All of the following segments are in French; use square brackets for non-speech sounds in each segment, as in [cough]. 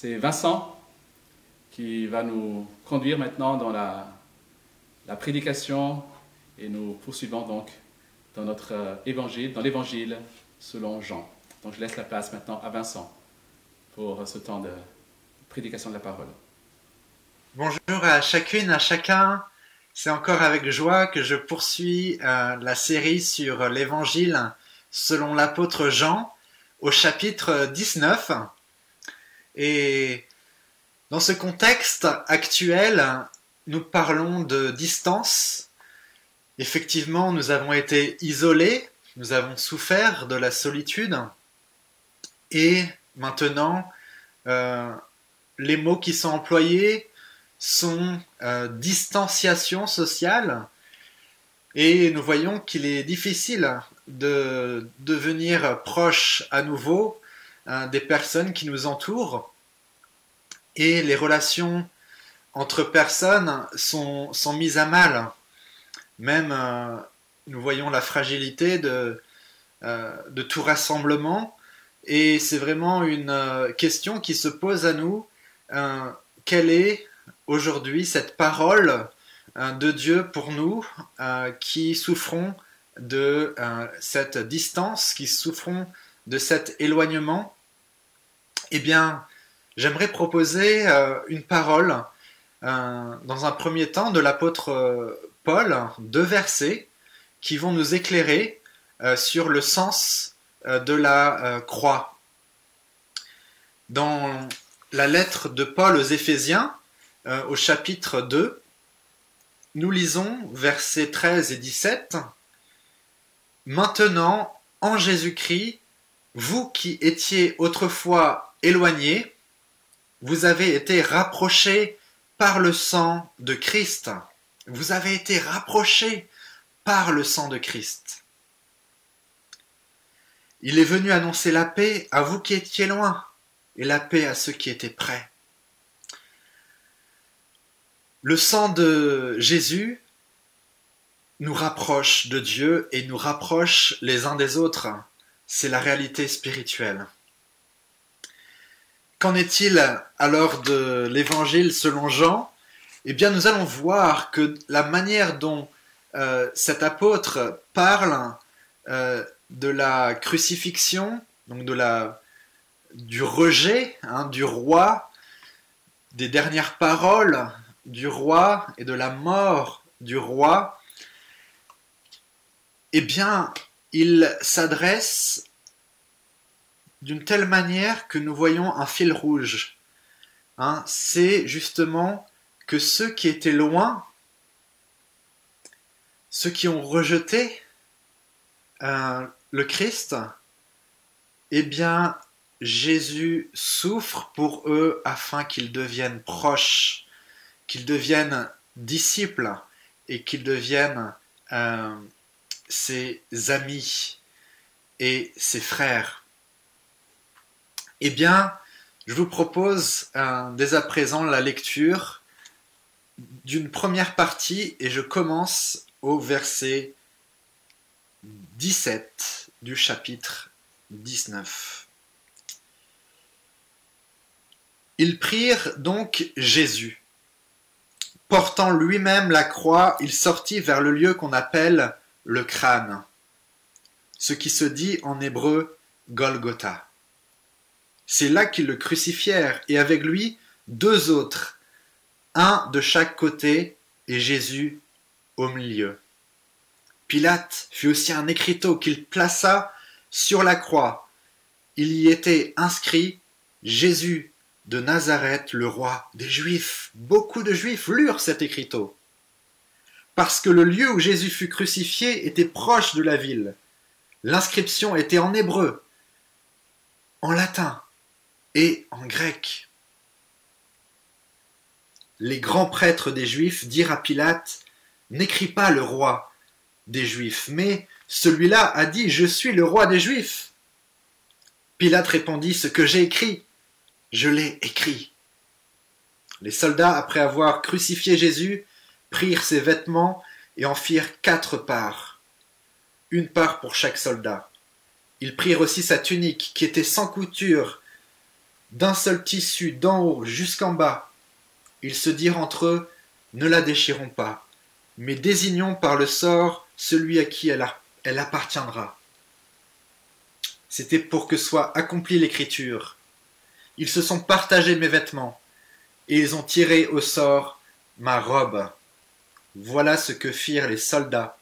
C'est Vincent qui va nous conduire maintenant dans la, prédication et nous poursuivons donc dans notre euh, évangile, dans l'évangile selon Jean. Donc je laisse la place maintenant à Vincent pour ce temps de prédication de la parole. Bonjour à chacune, à chacun. C'est encore avec joie que je poursuis euh, la série sur l'évangile selon l'apôtre Jean au chapitre 19. Et dans ce contexte actuel, nous parlons de distance. Effectivement, nous avons été isolés, nous avons souffert de la solitude. Et maintenant, euh, les mots qui sont employés sont euh, distanciation sociale. Et nous voyons qu'il est difficile de devenir proche à nouveau hein, des personnes qui nous entourent. Et les relations entre personnes sont, sont mises à mal. Même euh, nous voyons la fragilité de, euh, de tout rassemblement. Et c'est vraiment une euh, question qui se pose à nous. quelle est aujourd'hui cette parole de Dieu pour nous qui souffrons de cette distance, qui souffront de cet éloignement? Eh bien, j'aimerais proposer une parole dans un premier temps de l'apôtre Paul, deux versets qui vont nous éclairer euh, sur le sens euh, de la euh, croix. Dans la lettre de Paul aux Éphésiens, au chapitre 2, nous lisons versets 13 et 17. Maintenant, en Jésus-Christ, vous qui étiez autrefois éloignés, vous avez été rapprochés par le sang de Christ. Vous avez été rapprochés par le sang de Christ. Il est venu annoncer la paix à vous qui étiez loin et la paix à ceux qui étaient près. Le sang de Jésus nous rapproche de Dieu et nous rapproche les uns des autres. C'est la réalité spirituelle. Qu'en est-il alors de l'évangile selon Jean? Eh bien, nous allons voir que la manière dont euh, cet apôtre parle euh, de la crucifixion, donc de la, du rejet hein, du roi, des dernières paroles du roi et de la mort du roi, eh bien, il s'adresse d'une telle manière que nous voyons un fil rouge. Hein. C'est justement que ceux qui étaient loin ceux qui ont rejeté euh, le Christ, eh bien, Jésus souffre pour eux afin qu'ils deviennent proches, qu'ils deviennent disciples et qu'ils deviennent euh, ses amis et ses frères. Eh bien, je vous propose euh, dès à présent la lecture d'une première partie et je commence au verset 17 du chapitre 19. Ils prirent donc Jésus. Portant lui-même la croix, il sortit vers le lieu qu'on appelle le crâne, ce qui se dit en hébreu Golgotha. C'est là qu'ils le crucifièrent, et avec lui deux autres, un de chaque côté, et Jésus au milieu. Pilate fut aussi un écriteau qu'il plaça sur la croix. Il y était inscrit Jésus de Nazareth, le roi des Juifs. Beaucoup de Juifs lurent cet écriteau. Parce que le lieu où Jésus fut crucifié était proche de la ville. L'inscription était en hébreu, en latin et en grec. Les grands prêtres des Juifs dirent à Pilate n'écrit pas le roi des Juifs, mais celui-là a dit Je suis le roi des Juifs. Pilate répondit Ce que j'ai écrit, je l'ai écrit. Les soldats, après avoir crucifié Jésus, prirent ses vêtements et en firent quatre parts, une part pour chaque soldat. Ils prirent aussi sa tunique, qui était sans couture, d'un seul tissu d'en haut jusqu'en bas. Ils se dirent entre eux, ne la déchirons pas, mais désignons par le sort celui à qui elle, appartiendra. C'était pour que soit accomplie l'écriture. Ils se sont partagés mes vêtements, et ils ont tiré au sort ma robe. Voilà ce que firent les soldats.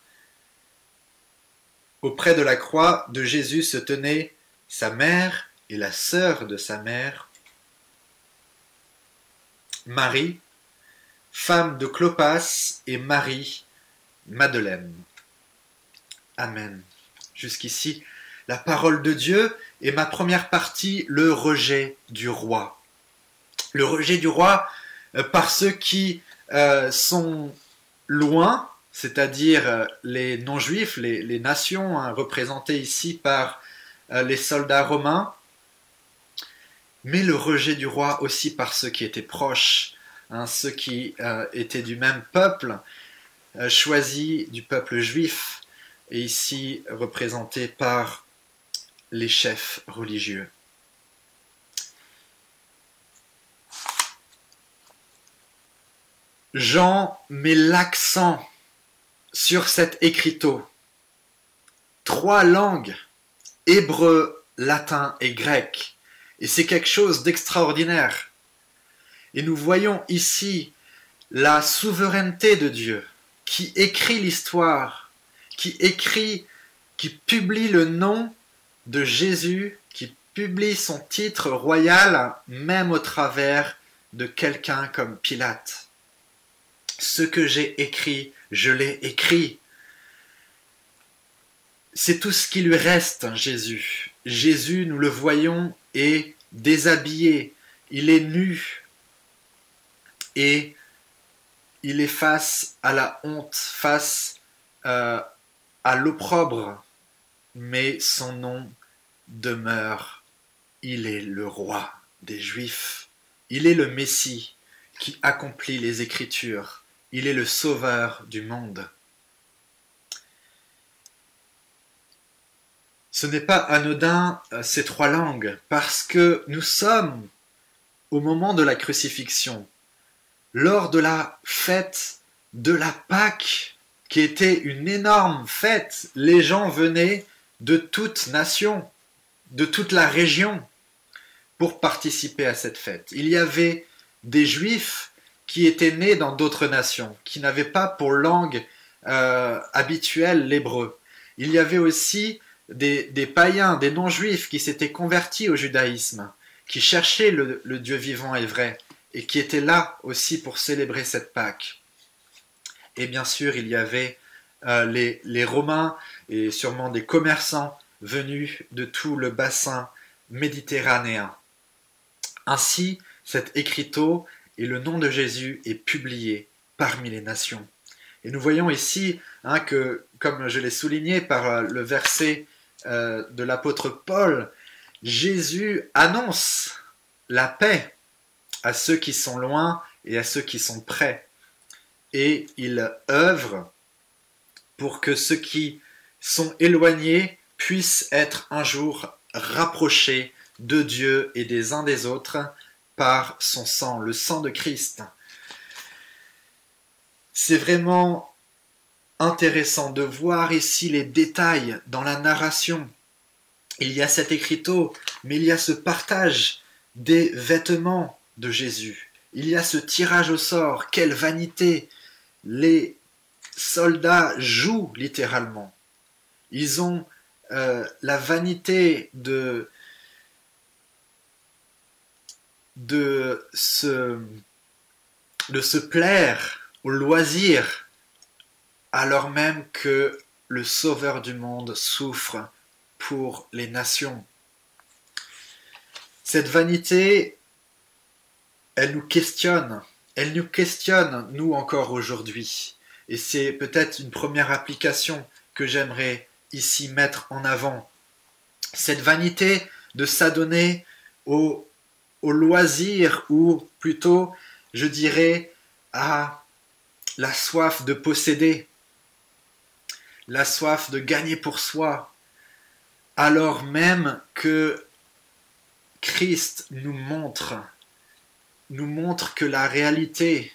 Auprès de la croix de Jésus se tenaient sa mère et la sœur de sa mère, Marie, femme de Clopas, et Marie, Madeleine. Amen. Jusqu'ici, la parole de Dieu et ma première partie, le rejet du roi. Le rejet du roi euh, par ceux qui euh, sont loin, c'est-à-dire euh, les non-juifs, les, nations hein, représentées ici par les soldats romains, mais le rejet du roi aussi par ceux qui étaient proches, hein, ceux qui étaient du même peuple, choisis du peuple juif, et ici représentés par les chefs religieux. Jean met l'accent sur cet écriteau. Trois langues, hébreu, latin et grec. Et c'est quelque chose d'extraordinaire. Et nous voyons ici la souveraineté de Dieu qui écrit l'histoire, qui écrit, qui publie le nom de Jésus qui publie son titre royal même au travers de quelqu'un comme Pilate. Ce que j'ai écrit, je l'ai écrit. C'est tout ce qui lui reste, Jésus. Jésus, nous le voyons, est déshabillé, il est nu. Et il est face à la honte, face euh, à l'opprobre, mais son nom demeure, il est le roi des Juifs, il est le Messie qui accomplit les Écritures, il est le sauveur du monde. Ce n'est pas anodin euh, ces trois langues, parce que nous sommes au moment de la crucifixion, lors de la fête de la Pâque, qui était une énorme fête. Les gens venaient de toutes nations, de toute la région pour participer à cette fête. Il y avait des juifs qui étaient nés dans d'autres nations, qui n'avaient pas pour langue euh, habituelle l'hébreu. Il y avait aussi des, païens, des non-juifs qui s'étaient convertis au judaïsme, qui cherchaient le, Dieu vivant et vrai, et qui étaient là aussi pour célébrer cette Pâque. Et bien sûr, il y avait euh, les, Romains et sûrement des commerçants venus de tout le bassin méditerranéen. Ainsi, cet écriteau et le nom de Jésus est publié parmi les nations. Et nous voyons ici hein, que, comme je l'ai souligné par euh, le verset euh, de l'apôtre Paul, Jésus annonce la paix à ceux qui sont loin et à ceux qui sont près. Et il œuvre pour que ceux qui sont éloignés puissent être un jour rapprochés de Dieu et des uns des autres par son sang, le sang de Christ. C'est vraiment intéressant de voir ici les détails dans la narration. Il y a cet écriteau, mais il y a ce partage des vêtements de Jésus. Il y a ce tirage au sort. Quelle vanité Les soldats jouent littéralement. Ils ont euh, la vanité de, de, se, de se plaire au loisir, alors même que le Sauveur du monde souffre pour les nations. Cette vanité, elle nous questionne, elle nous questionne, nous encore aujourd'hui. Et c'est peut-être une première application que j'aimerais ici mettre en avant. Cette vanité de s'adonner au, au loisir ou plutôt, je dirais, à la soif de posséder, la soif de gagner pour soi, alors même que Christ nous montre, nous montre que la réalité,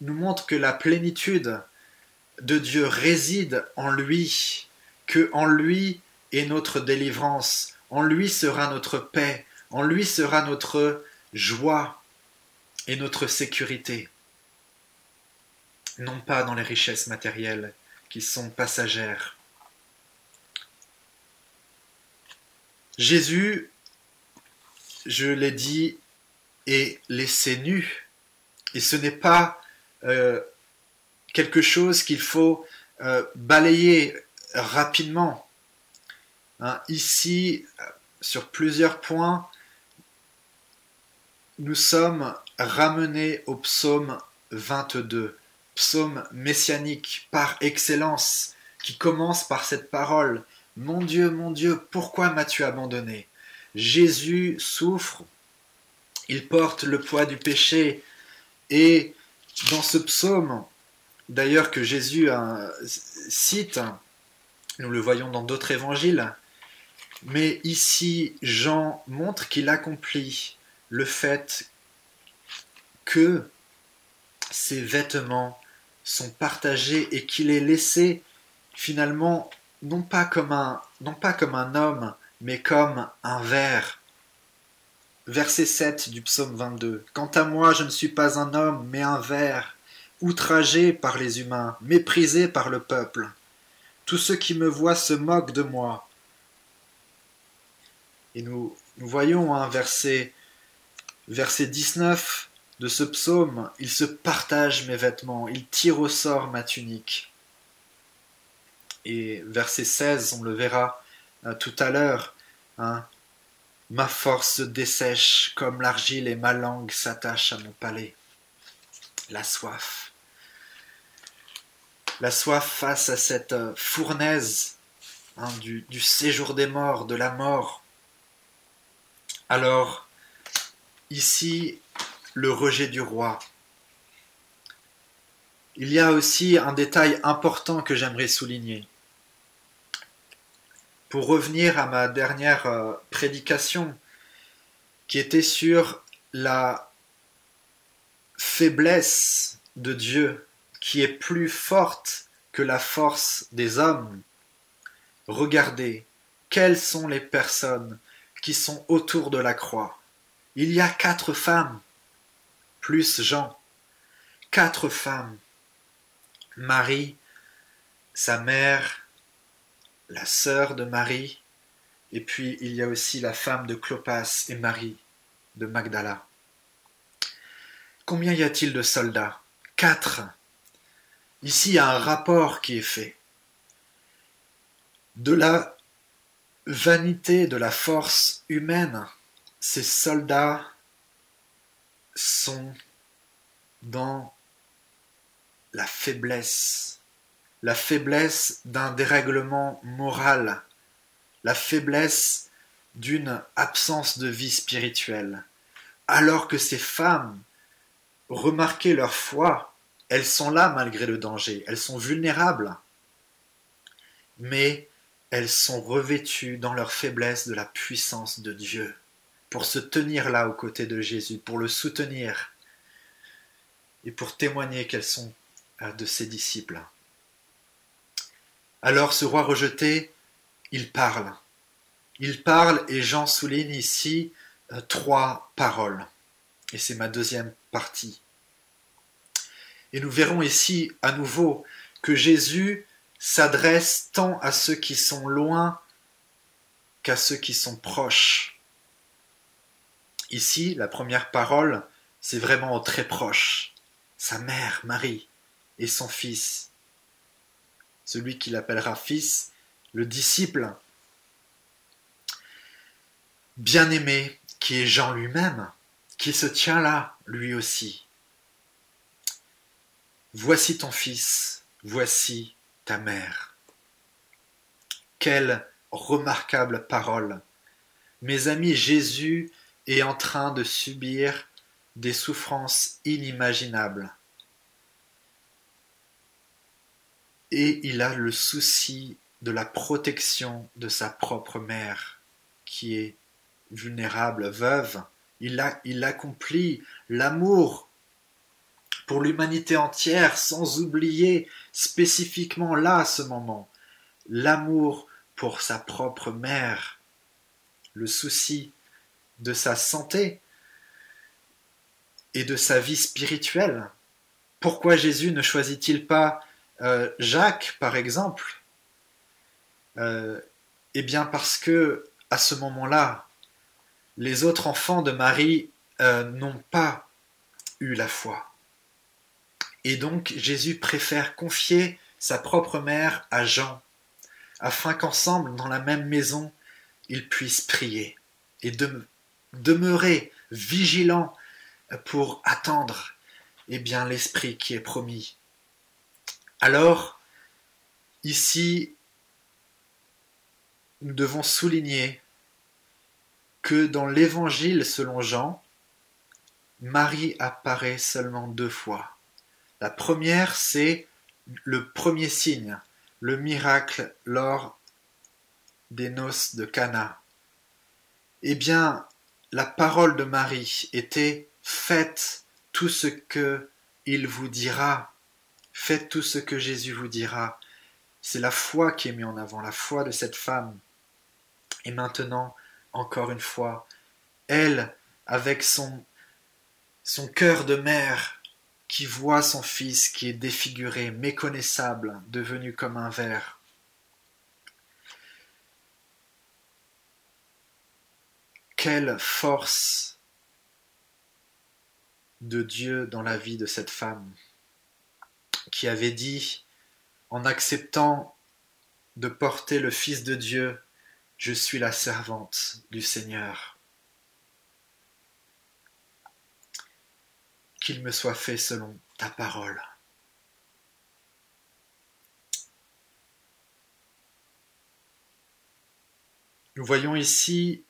nous montre que la plénitude de Dieu réside en lui, que en lui est notre délivrance, en lui sera notre paix, en lui sera notre joie et notre sécurité. Non pas dans les richesses matérielles qui sont passagères. Jésus, je l'ai dit, est laissé nu. Et ce n'est pas euh, quelque chose qu'il faut euh, balayer rapidement. Hein, ici, sur plusieurs points, nous sommes ramenés au psaume 22, psaume messianique par excellence, qui commence par cette parole. Mon Dieu, mon Dieu, pourquoi m'as-tu abandonné? Jésus souffre, il porte le poids du péché, et dans ce psaume, d'ailleurs que Jésus cite, nous le voyons dans d'autres évangiles, mais ici Jean montre qu'il accomplit le fait que ses vêtements sont partagés et qu'il est laissé finalement non pas comme un, non pas comme un homme, mais comme un ver. Verset 7 du psaume 22. Quant à moi, je ne suis pas un homme, mais un ver outragé par les humains, méprisé par le peuple. Tous ceux qui me voient se moquent de moi. Et nous, nous voyons un verset, verset 19 de ce psaume, il se partage mes vêtements, il tire au sort ma tunique. Et verset 16, on le verra euh, tout à l'heure, hein, ma force dessèche comme l'argile et ma langue s'attache à mon palais. La soif la soif face à cette euh, fournaise hein, du séjour des morts, de la mort. Alors, ici, le rejet du roi. Il y a aussi un détail important que j'aimerais souligner. Pour revenir à ma dernière euh, prédication, qui était sur la faiblesse de Dieu qui est plus forte que la force des hommes. Regardez, quelles sont les personnes qui sont autour de la croix. Il y a quatre femmes, plus Jean, quatre femmes. Marie, sa mère, la sœur de Marie, et puis il y a aussi la femme de Clopas et Marie de Magdala. Combien y a-t-il de soldats? Quatre. Ici, il y a un rapport qui est fait. De la vanité, de la force humaine, ces soldats sont dans la faiblesse, la faiblesse d'un dérèglement moral, la faiblesse d'une absence de vie spirituelle, alors que ces femmes remarquaient leur foi elles sont là malgré le danger, elles sont vulnérables, mais elles sont revêtues dans leur faiblesse de la puissance de Dieu, pour se tenir là aux côtés de Jésus, pour le soutenir et pour témoigner qu'elles sont euh, de ses disciples. Alors ce roi rejeté, il parle. Il parle et Jean souligne ici euh, trois paroles. Et c'est ma deuxième partie. Et nous verrons ici à nouveau que Jésus s'adresse tant à ceux qui sont loin qu'à ceux qui sont proches. Ici, la première parole, c'est vraiment très proches. Sa mère, Marie, et son fils. Celui qu'il appellera fils, le disciple bien-aimé, qui est Jean lui-même, qui se tient là, lui aussi. Voici ton fils, voici ta mère. Quelle remarquable parole. Mes amis, Jésus est en train de subir des souffrances inimaginables. Et il a le souci de la protection de sa propre mère, qui est vulnérable, veuve. Il, a, il accomplit l'amour pour l'humanité entière sans oublier spécifiquement là, à ce moment, l'amour pour sa propre mère, le souci de sa santé et de sa vie spirituelle. Pourquoi Jésus ne choisit-il pas euh, Jacques, par exemple? Euh, Eh bien parce que à ce moment-là, les autres enfants de Marie euh, n'ont pas eu la foi. Et donc Jésus préfère confier sa propre mère à Jean, afin qu'ensemble, dans la même maison, ils puissent prier et demeurer vigilants pour attendre eh bien, l'Esprit qui est promis. Alors, ici, nous devons souligner que dans l'Évangile selon Jean, Marie apparaît seulement deux fois. La première, c'est le premier signe, le miracle lors des noces de Cana. Eh bien, la parole de Marie était faites tout ce que il vous dira, faites tout ce que Jésus vous dira. C'est la foi qui est mise en avant, la foi de cette femme. Et maintenant, encore une fois, elle, avec son, son cœur de mère, qui voit son fils qui est défiguré, méconnaissable, devenu comme un ver. Quelle force de Dieu dans la vie de cette femme qui avait dit, en acceptant de porter le Fils de Dieu, je suis la servante du Seigneur. Qu'il me soit fait selon ta parole. Nous voyons ici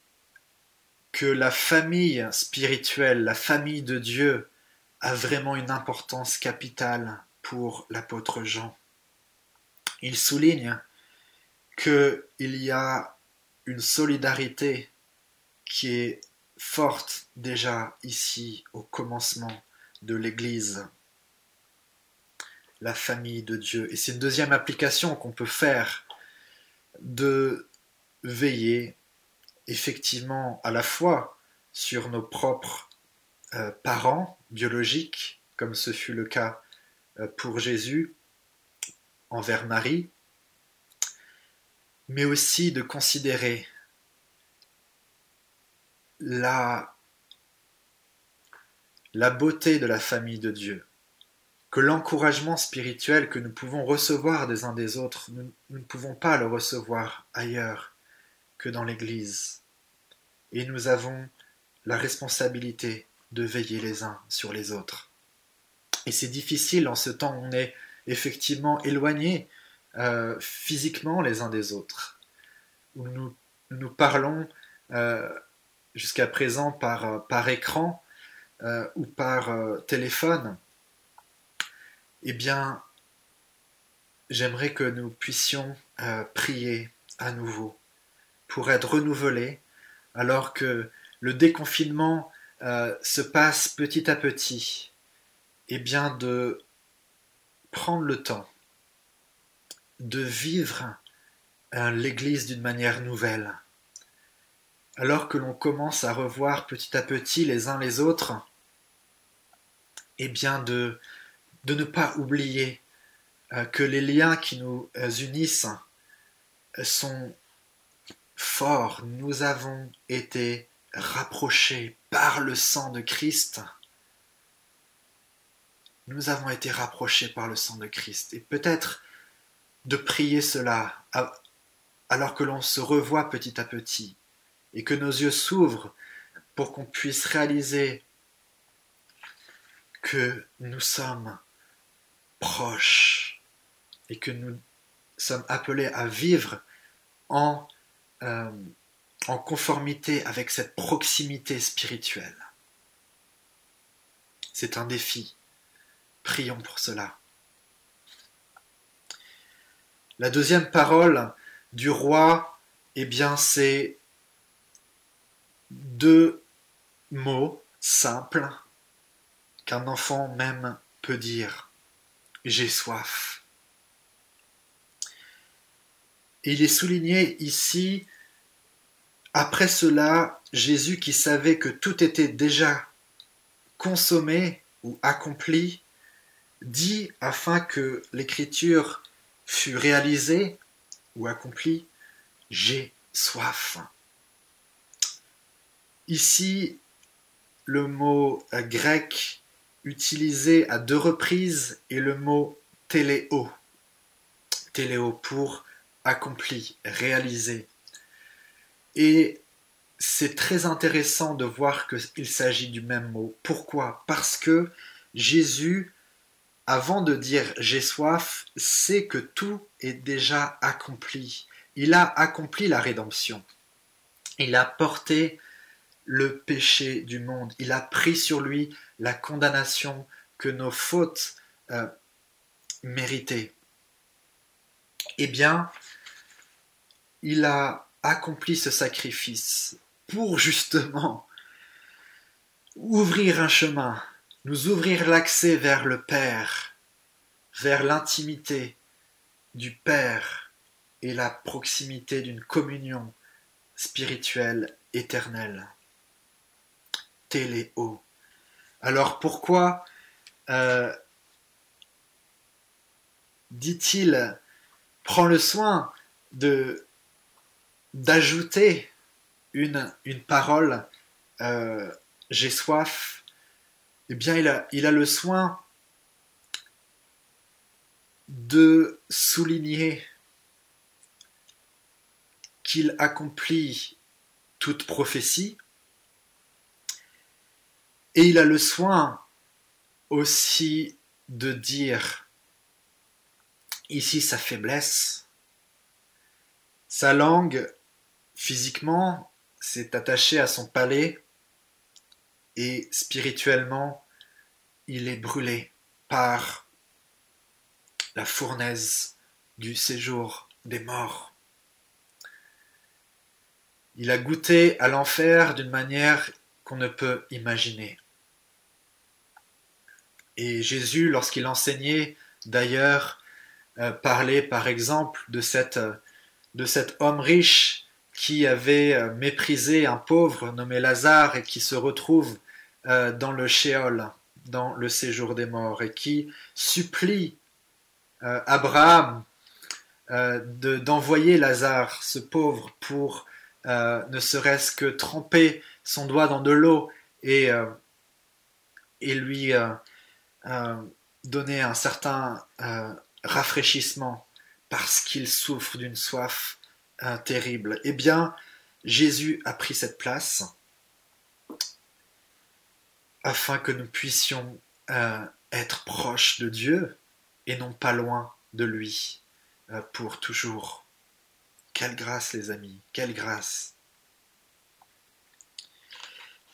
que la famille spirituelle, la famille de Dieu, a vraiment une importance capitale pour l'apôtre Jean. Il souligne qu'il y a une solidarité qui est forte déjà ici au commencement de l'Église, la famille de Dieu. Et c'est une deuxième application qu'on peut faire de veiller effectivement à la fois sur nos propres euh, parents biologiques, comme ce fut le cas euh, pour Jésus envers Marie, mais aussi de considérer la, la beauté de la famille de Dieu, que l'encouragement spirituel que nous pouvons recevoir des uns des autres, nous, ne pouvons pas le recevoir ailleurs que dans l'Église. Et nous avons la responsabilité de veiller les uns sur les autres. Et c'est difficile en ce temps où on est effectivement éloignés euh, physiquement les uns des autres, où nous nous parlons euh, jusqu'à présent par, euh, par écran ou par téléphone, eh bien, j'aimerais que nous puissions prier à nouveau pour être renouvelés alors que le déconfinement se passe petit à petit, et bien de prendre le temps de vivre euh, l'Église d'une manière nouvelle. Alors que l'on commence à revoir petit à petit les uns les autres, eh bien de, ne pas oublier euh, que les liens qui nous euh, unissent sont forts. Nous avons été rapprochés par le sang de Christ. Nous avons été rapprochés par le sang de Christ. Et peut-être de prier cela alors que l'on se revoit petit à petit et que nos yeux s'ouvrent pour qu'on puisse réaliser que nous sommes proches et que nous sommes appelés à vivre en, euh, en conformité avec cette proximité spirituelle. C'est un défi. Prions pour cela. La deuxième parole du roi, eh bien, c'est deux mots simples qu'un enfant même peut dire. J'ai soif. Il est souligné ici, après cela, Jésus qui savait que tout était déjà consommé ou accompli, dit afin que l'écriture fût réalisée ou accomplie, j'ai soif. Ici, le mot grec utilisé à deux reprises est le mot téléo. Téléo pour accompli, réalisé. Et c'est très intéressant de voir qu'il s'agit du même mot. Pourquoi? Parce que Jésus, avant de dire j'ai soif, sait que tout est déjà accompli. Il a accompli la rédemption. Il a porté le péché du monde. Il a pris sur lui la condamnation que nos fautes euh, méritaient. Eh bien, il a accompli ce sacrifice pour justement ouvrir un chemin, nous ouvrir l'accès vers le Père, vers l'intimité du Père et la proximité d'une communion spirituelle éternelle. Téléo. Alors pourquoi euh, dit-il, prends le soin de d'ajouter une, parole, euh, j'ai soif, eh bien il a le soin de souligner qu'il accomplit toute prophétie, et il a le soin aussi de dire ici sa faiblesse, sa langue Physiquement, c'est attaché à son palais et spirituellement, il est brûlé par la fournaise du séjour des morts. Il a goûté à l'enfer d'une manière qu'on ne peut imaginer. Et Jésus, lorsqu'il enseignait, d'ailleurs, euh, parlait par exemple de, de cet homme riche qui avait euh, méprisé un pauvre nommé Lazare et qui se retrouve euh, dans le Shéol, dans le séjour des morts, et qui supplie euh, Abraham d'envoyer Lazare, ce pauvre, pour ne serait-ce que tremper son doigt dans de l'eau et lui donner un certain rafraîchissement parce qu'il souffre d'une soif terrible. Eh bien, Jésus a pris cette place afin que nous puissions euh, être proches de Dieu et non pas loin de lui euh, pour toujours. Quelle grâce les amis, quelle grâce.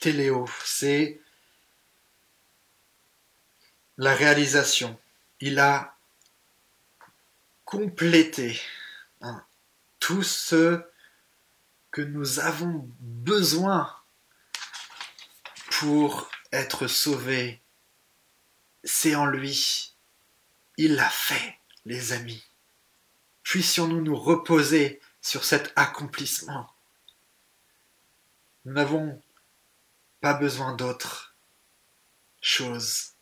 Téléo, c'est la réalisation. Il a complété tout ce que nous avons besoin pour être sauvés, c'est en lui. Il l'a fait, les amis. Puissions-nous nous reposer sur cet accomplissement. Nous n'avons pas besoin d'autre chose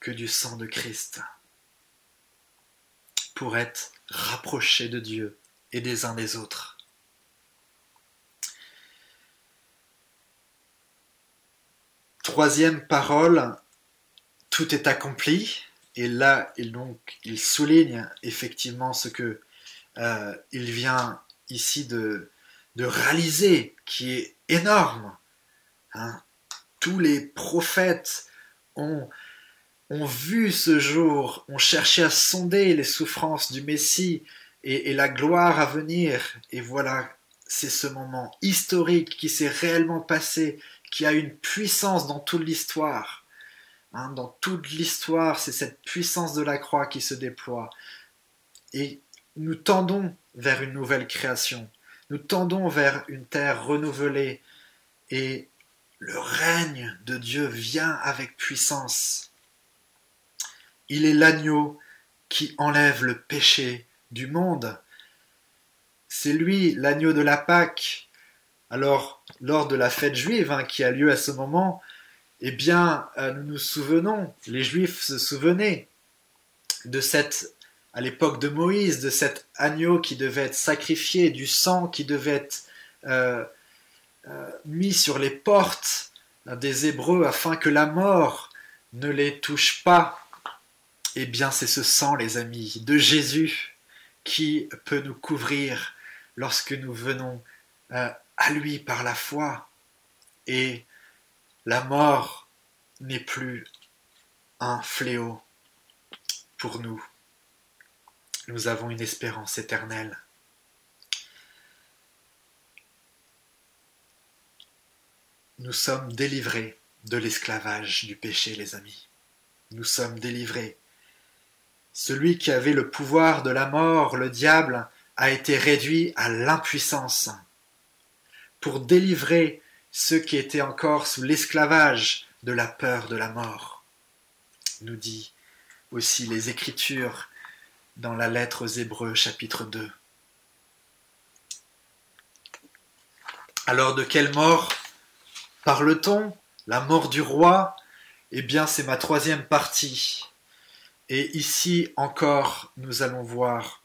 que du sang de Christ pour être rapprochés de Dieu et des uns des autres. Troisième parole, tout est accompli. Et là, il, donc, il souligne effectivement ce que euh, il vient ici de, réaliser, qui est énorme. Hein. Tous les prophètes ont vu ce jour, ont cherché à sonder les souffrances du Messie, et, la gloire à venir. Et voilà, c'est ce moment historique qui s'est réellement passé, qui a une puissance dans toute l'histoire. Hein, dans toute l'histoire, c'est cette puissance de la croix qui se déploie. Et nous tendons vers une nouvelle création. Nous tendons vers une terre renouvelée et le règne de Dieu vient avec puissance. Il est l'agneau qui enlève le péché du monde. C'est lui, l'agneau de la Pâque. Alors, lors de la fête juive hein, qui a lieu à ce moment, eh bien, euh, nous nous souvenons, les Juifs se souvenaient de cette, à l'époque de Moïse, de cet agneau qui devait être sacrifié, du sang qui devait être euh, euh, mis sur les portes des Hébreux afin que la mort ne les touche pas. Eh bien, c'est ce sang, les amis, de Jésus qui peut nous couvrir lorsque nous venons euh, à lui par la foi? Et la mort n'est plus un fléau pour nous. Nous avons une espérance éternelle. Nous sommes délivrés de l'esclavage du péché, les amis. Nous sommes délivrés. Celui qui avait le pouvoir de la mort, le diable, a été réduit à l'impuissance pour délivrer ceux qui étaient encore sous l'esclavage de la peur de la mort, nous dit aussi les Écritures dans la lettre aux Hébreux chapitre 2. Alors de quelle mort Parle-t-on? La mort du roi? Eh bien, c'est ma troisième partie. Et ici encore, nous allons voir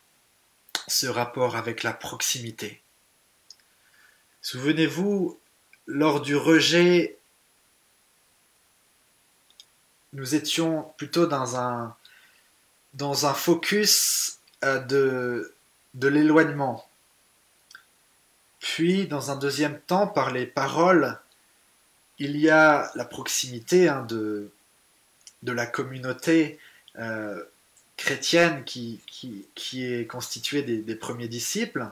ce rapport avec la proximité. Souvenez-vous, lors du rejet, nous étions plutôt dans un, dans un focus euh, de, de l'éloignement. Puis, dans un deuxième temps, par les paroles, il y a la proximité hein, de, de la communauté euh, chrétienne qui, qui, est constituée des, premiers disciples.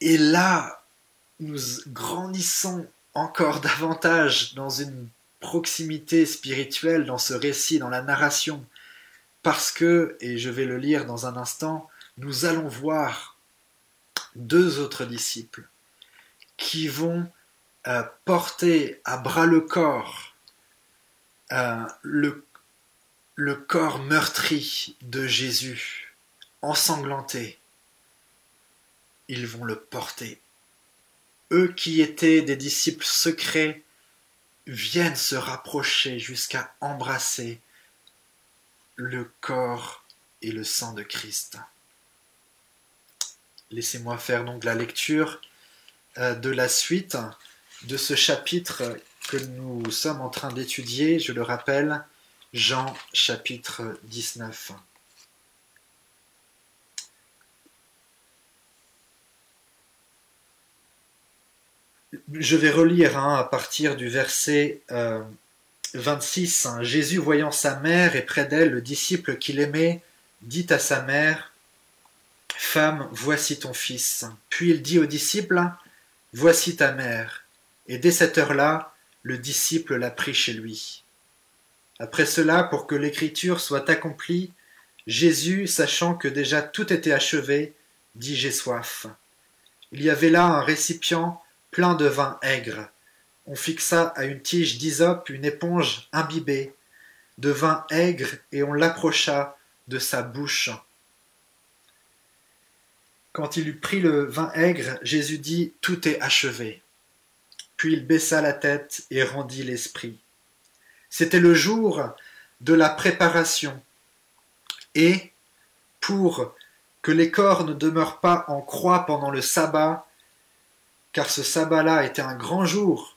Et là, nous grandissons encore [laughs] davantage dans une proximité spirituelle dans ce récit, dans la narration, parce que, et je vais le lire dans un instant, nous allons voir deux autres disciples qui vont euh, porter à bras le corps euh, le, le corps meurtri de Jésus, ensanglanté, ils vont le porter. Eux qui étaient des disciples secrets viennent se rapprocher jusqu'à embrasser le corps et le sang de Christ. Laissez-moi faire donc la lecture euh, de la suite de ce chapitre que nous sommes en train d'étudier, je le rappelle, Jean chapitre 19. Je vais relire hein, à partir du verset 26. Euh, Jésus, voyant sa mère et près d'elle le disciple qu'il aimait, dit à sa mère, Femme, voici ton fils. Puis il dit au disciple, Voici ta mère. Et dès cette heure-là, le disciple l'a pris chez lui. Après cela, pour que l'écriture soit accomplie, Jésus, sachant que déjà tout était achevé, dit J'ai soif. Il y avait là un récipient plein de vin aigre. On fixa à une tige d'hysope une éponge imbibée de vin aigre et on l'approcha de sa bouche. Quand il eut pris le vin aigre, Jésus dit Tout est achevé. Puis il baissa la tête et rendit l'esprit. C'était le jour de la préparation. Et, pour que les corps ne demeurent pas en croix pendant le sabbat, car ce sabbat-là était un grand jour,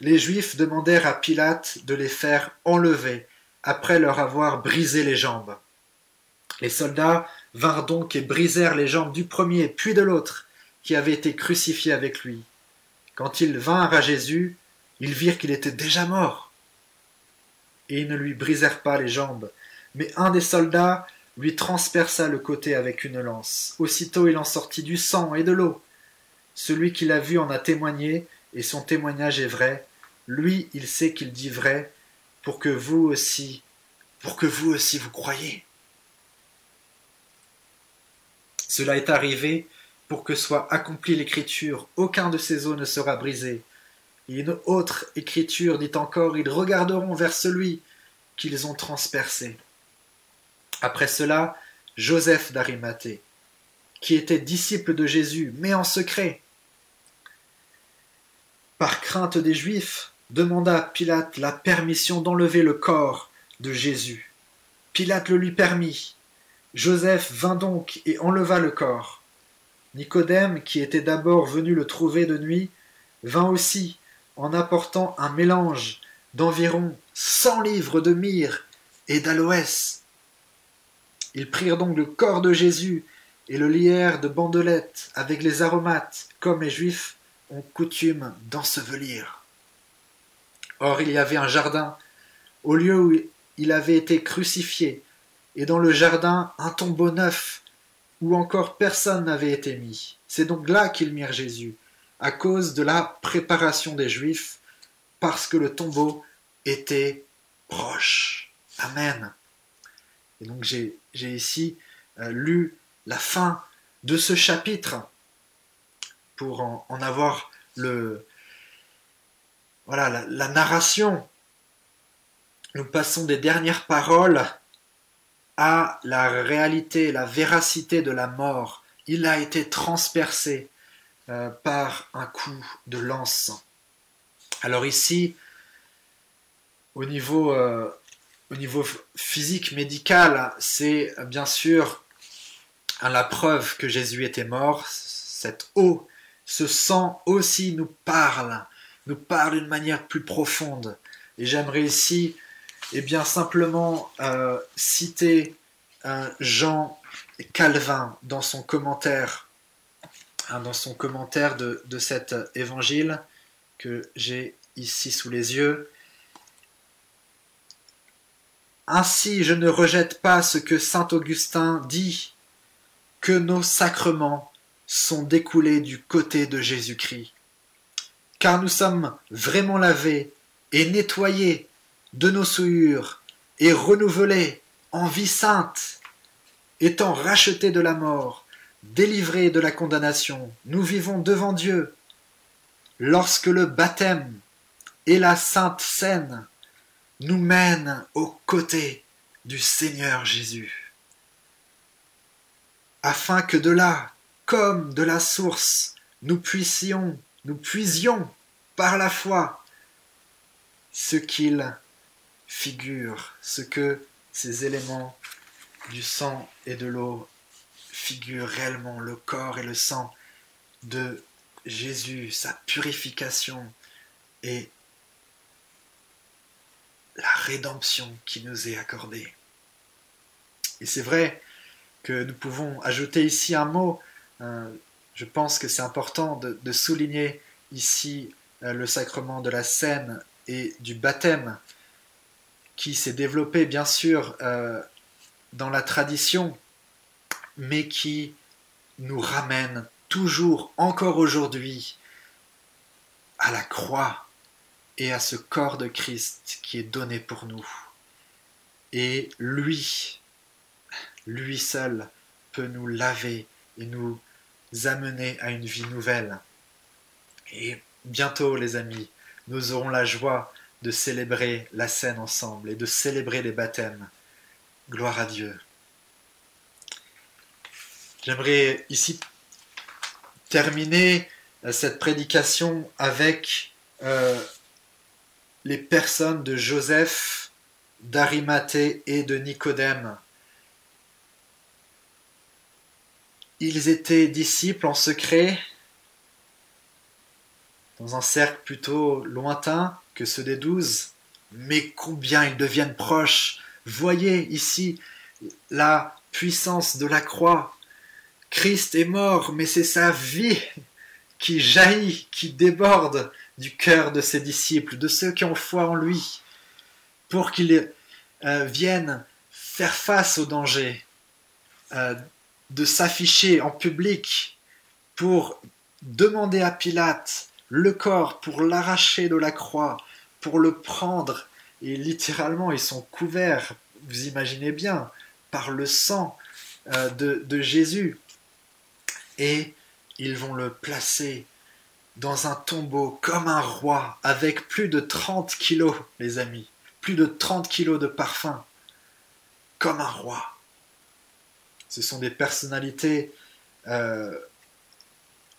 les Juifs demandèrent à Pilate de les faire enlever après leur avoir brisé les jambes. Les soldats vinrent donc et brisèrent les jambes du premier puis de l'autre qui avait été crucifié avec lui. Quand ils vinrent à Jésus, ils virent qu'il était déjà mort. Et ils ne lui brisèrent pas les jambes, mais un des soldats lui transperça le côté avec une lance. Aussitôt il en sortit du sang et de l'eau. Celui qui l'a vu en a témoigné, et son témoignage est vrai. Lui, il sait qu'il dit vrai, pour que vous aussi, pour que vous aussi vous croyez. Cela est arrivé pour que soit accomplie l'écriture, aucun de ces os ne sera brisé. Et une autre écriture dit encore, ils regarderont vers celui qu'ils ont transpercé. Après cela, Joseph d'Arimathée, qui était disciple de Jésus, mais en secret, par crainte des Juifs, demanda à Pilate la permission d'enlever le corps de Jésus. Pilate le lui permit. Joseph vint donc et enleva le corps. Nicodème, qui était d'abord venu le trouver de nuit, vint aussi en apportant un mélange d'environ cent livres de myrrhe et d'aloès. Ils prirent donc le corps de Jésus et le lièrent de bandelettes avec les aromates, comme les Juifs ont coutume d'ensevelir. Or il y avait un jardin, au lieu où il avait été crucifié, et dans le jardin un tombeau neuf, où encore personne n'avait été mis. C'est donc là qu'ils mirent Jésus, à cause de la préparation des Juifs, parce que le tombeau était proche. Amen. Et donc j'ai ici euh, lu la fin de ce chapitre pour en, avoir le voilà la, la, narration. Nous passons des dernières paroles à la réalité, la véracité de la mort. Il a été transpercé euh, par un coup de lance. Alors ici, au niveau, euh, au niveau physique, médical, c'est bien sûr la preuve que Jésus était mort. Cette eau ce sang aussi nous parle, nous parle d'une manière plus profonde. Et j'aimerais ici, eh bien, simplement euh, citer Jean Calvin dans son commentaire, hein, dans son commentaire de, de cet évangile que j'ai ici sous les yeux. Ainsi je ne rejette pas ce que saint Augustin dit, que nos sacrements sont découlés du côté de Jésus-Christ. Car nous sommes vraiment lavés et nettoyés de nos souillures et renouvelés en vie sainte, étant rachetés de la mort, délivrés de la condamnation, nous vivons devant Dieu. Lorsque le baptême et la sainte scène nous mènent aux côtés du Seigneur Jésus, afin que de là comme de la source, nous puissions, nous puisions par la foi ce qu'il figure, ce que ces éléments du sang et de l'eau figurent réellement, le corps et le sang de Jésus, sa purification et la rédemption qui nous est accordée. Et c'est vrai que nous pouvons ajouter ici un mot je pense que c'est important de, souligner ici euh, le sacrement de la scène et du baptême qui s'est développé bien sûr euh, dans la tradition, mais qui nous ramène toujours, encore aujourd'hui, à la croix et à ce corps de Christ qui est donné pour nous. Et lui, lui seul, peut nous laver et nous amener à une vie nouvelle. Et bientôt, les amis, nous aurons la joie de célébrer la scène ensemble et de célébrer les baptêmes. Gloire à Dieu. J'aimerais ici terminer euh, cette prédication avec euh, les personnes de Joseph, d'Arimathée et de Nicodème. Ils étaient disciples en secret, dans un cercle plutôt lointain que ceux des douze, mais combien ils deviennent proches. Voyez ici la puissance de la croix. Christ est mort, mais c'est sa vie qui jaillit, qui déborde du cœur de ses disciples, de ceux qui ont foi en lui, pour qu'ils euh, viennent faire face au danger, euh, de s'afficher en public pour demander à Pilate le corps, pour l'arracher de la croix, pour le prendre. Et littéralement, ils sont couverts, vous imaginez bien, par le sang euh, de, de Jésus. Et ils vont le placer dans un tombeau comme un roi avec plus de 30 kilos, les amis, plus de 30 kilos de parfum, comme un roi. Ce sont des personnalités euh,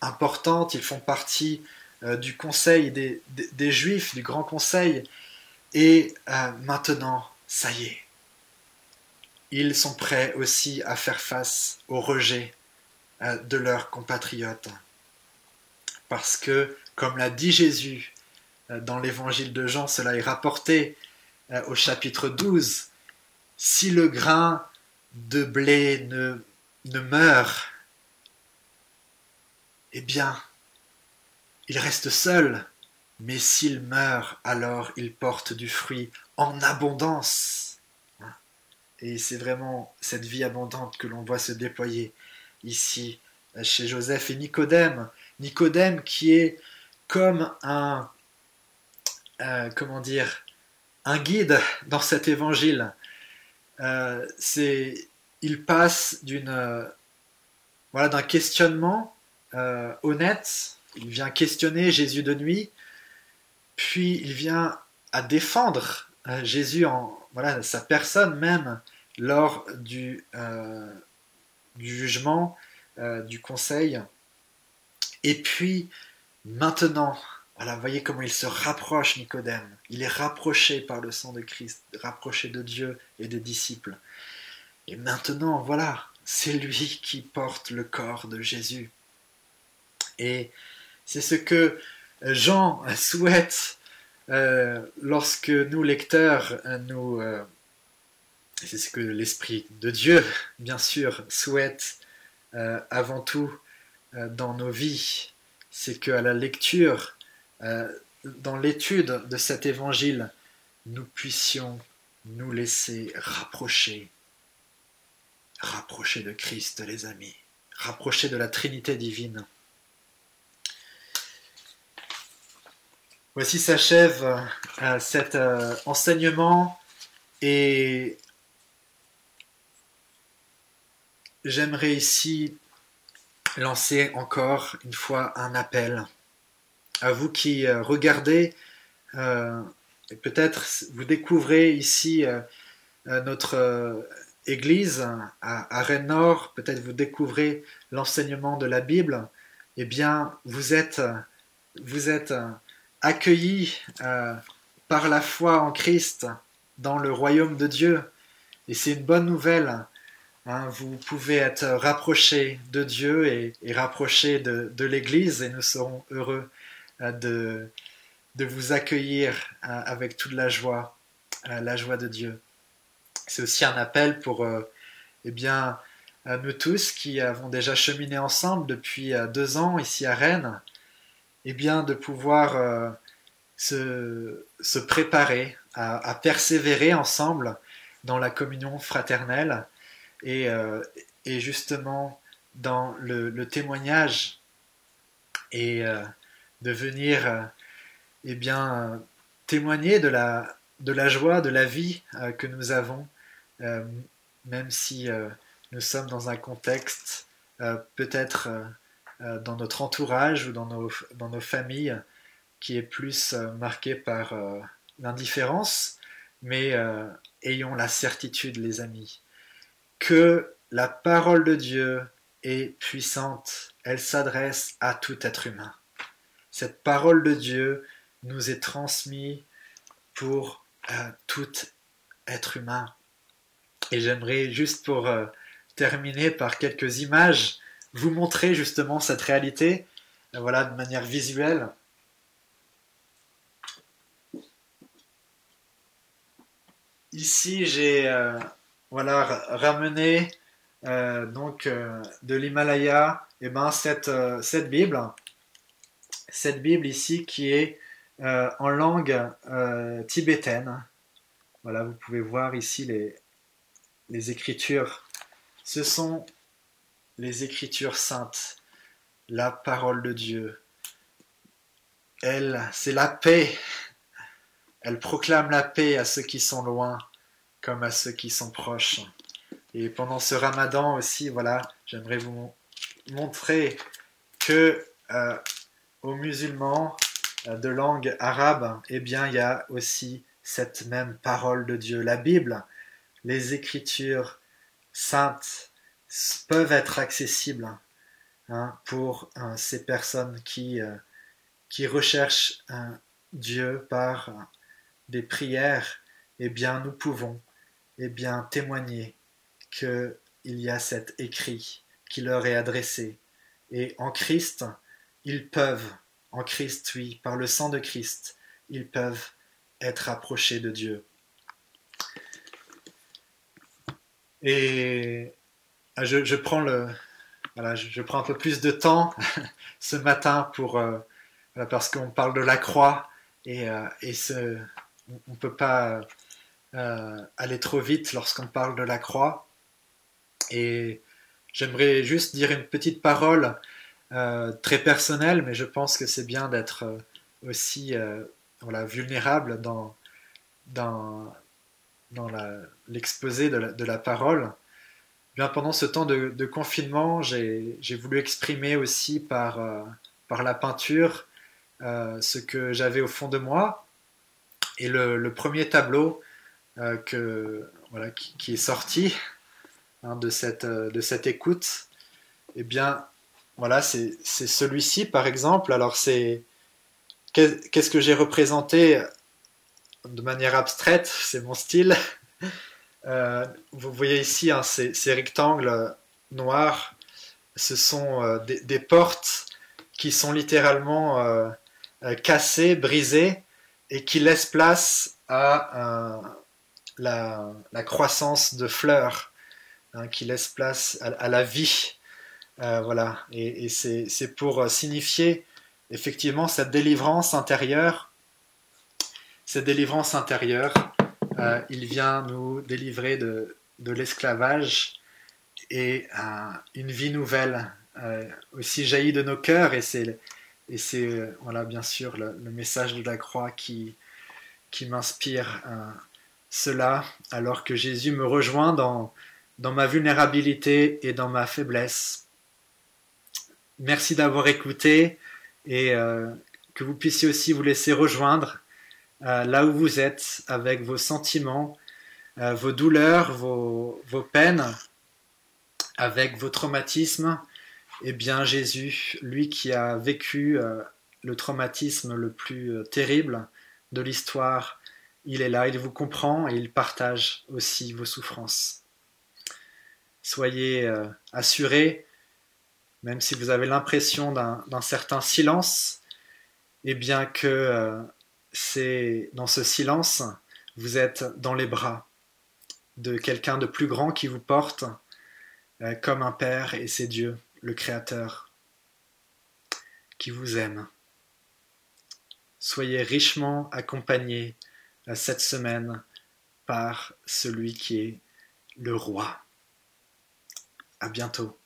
importantes, ils font partie euh, du conseil des, juifs, du grand conseil, et euh, maintenant, ça y est, ils sont prêts aussi à faire face au rejet de leurs compatriotes. Parce que, comme l'a dit Jésus dans l'évangile de Jean, cela est rapporté au chapitre 12, si le grain de blé ne, ne meurt, eh bien, il reste seul, mais s'il meurt, alors il porte du fruit en abondance. Et c'est vraiment cette vie abondante que l'on voit se déployer ici chez Joseph et Nicodème. Nicodème qui est comme un, euh, comment dire, un guide dans cet évangile. Euh, il passe d'une, voilà, d'un questionnement euh, honnête. Il vient questionner Jésus de nuit, puis il vient à défendre Jésus en voilà sa personne même lors du, du jugement, du conseil. Et puis maintenant, voilà, voyez comment il se rapproche, Nicodème. Il est rapproché par le sang de Christ, rapproché de Dieu et des disciples. Et maintenant, voilà, c'est lui qui porte le corps de Jésus. Et c'est ce que Jean souhaite euh, lorsque nous, lecteurs, nous... Euh, c'est ce que l'Esprit de Dieu, bien sûr, souhaite euh, avant tout dans nos vies. C'est qu'à la lecture euh, dans l'étude de cet évangile, nous puissions nous laisser rapprocher, rapprocher de Christ, les amis, rapprocher de la Trinité divine. Voici s'achève euh, cet euh, enseignement et j'aimerais ici lancer encore une fois un appel à vous qui euh, regardez, euh, peut-être vous découvrez ici euh, notre église à, Rennes-Nord, peut-être vous découvrez l'enseignement de la Bible, eh bien, vous êtes accueillis par la foi en Christ dans le royaume de Dieu. Et c'est une bonne nouvelle. Hein. vous pouvez être rapprochés de Dieu et, et rapprochés de, l'Église et nous serons heureux de, de vous accueillir euh, avec toute la joie, euh, la joie de Dieu. C'est aussi un appel pour euh, eh bien, nous tous qui avons déjà cheminé ensemble depuis deux ans ici à Rennes, eh bien, de pouvoir se, préparer à, persévérer ensemble dans la communion fraternelle et, et justement dans le, témoignage et de venir euh, eh bien, euh, témoigner de la, de la joie, de la vie euh, que nous avons, même si nous sommes dans un contexte peut-être dans notre entourage ou dans nos, dans nos familles qui est plus marqué par l'indifférence, mais ayons la certitude, les amis, que la parole de Dieu est puissante, elle s'adresse à tout être humain cette parole de Dieu nous est transmise pour euh, tout être humain. Et j'aimerais juste pour euh, terminer par quelques images vous montrer justement cette réalité, euh, voilà, de manière visuelle. Ici, j'ai voilà ramené donc de l'Himalaya, eh ben cette cette Bible cette Bible ici qui est euh, en langue euh, tibétaine. Voilà, vous pouvez voir ici les, les écritures. Ce sont les écritures saintes, la parole de Dieu. Elle, c'est la paix. Elle proclame la paix à ceux qui sont loin comme à ceux qui sont proches. Et pendant ce ramadan aussi, voilà, j'aimerais vous montrer que euh, aux musulmans de langue arabe, eh bien, il y a aussi cette même parole de Dieu. La Bible, les Écritures saintes peuvent être accessibles hein, pour hein, ces personnes qui, euh, qui recherchent Dieu par des prières. Eh bien, nous pouvons eh bien, témoigner qu'il y a cet écrit qui leur est adressé. Et en Christ, ils peuvent, en Christ, oui, par le sang de Christ, ils peuvent être approchés de Dieu. Et ah, je, prends le, voilà, je, prends un peu plus de temps [laughs] ce matin pour, euh, parce qu'on parle de la croix et, euh, et ce, on ne peut pas euh, aller trop vite lorsqu'on parle de la croix. Et j'aimerais juste dire une petite parole très personnelle, mais je pense que c'est bien d'être aussi voilà, vulnérable dans, dans, dans l'exposé de, la parole. Bien, pendant ce temps de, confinement, j'ai voulu exprimer aussi par, euh, par la peinture euh, ce que j'avais au fond de moi. Et le premier tableau euh, que, voilà, qui, est sorti hein, de, cette, de cette écoute, eh bien, voilà, c'est celui-ci par exemple. Alors, c'est qu'est-ce que j'ai représenté de manière abstraite, c'est mon style. [laughs] Euh, vous voyez ici hein, ces, rectangles noirs, ce sont euh, des, portes qui sont littéralement euh, cassées, brisées, et qui laissent place à la, croissance de fleurs, hein, qui laissent place à, la vie. voilà, et c'est pour signifier effectivement cette délivrance intérieure. Cette délivrance intérieure, euh, il vient nous délivrer de, l'esclavage et euh, une vie nouvelle euh, aussi jaillit de nos cœurs. Et c'est voilà bien sûr le, message de la croix qui qui m'inspire cela alors que Jésus me rejoint dans dans ma vulnérabilité et dans ma faiblesse. Merci d'avoir écouté et que vous puissiez aussi vous laisser rejoindre euh, là où vous êtes, avec vos sentiments, euh, vos douleurs, vos, peines, avec vos traumatismes, eh bien Jésus, lui qui a vécu euh, le traumatisme le plus terrible de l'histoire, il est là, il vous comprend et il partage aussi vos souffrances. Soyez assurés, même si vous avez l'impression d'un certain silence, eh bien que c'est dans ce silence, vous êtes dans les bras de quelqu'un de plus grand qui vous porte euh, comme un Père et c'est Dieu, le Créateur, qui vous aime. Soyez richement accompagnés euh, cette semaine par celui qui est le roi. À bientôt.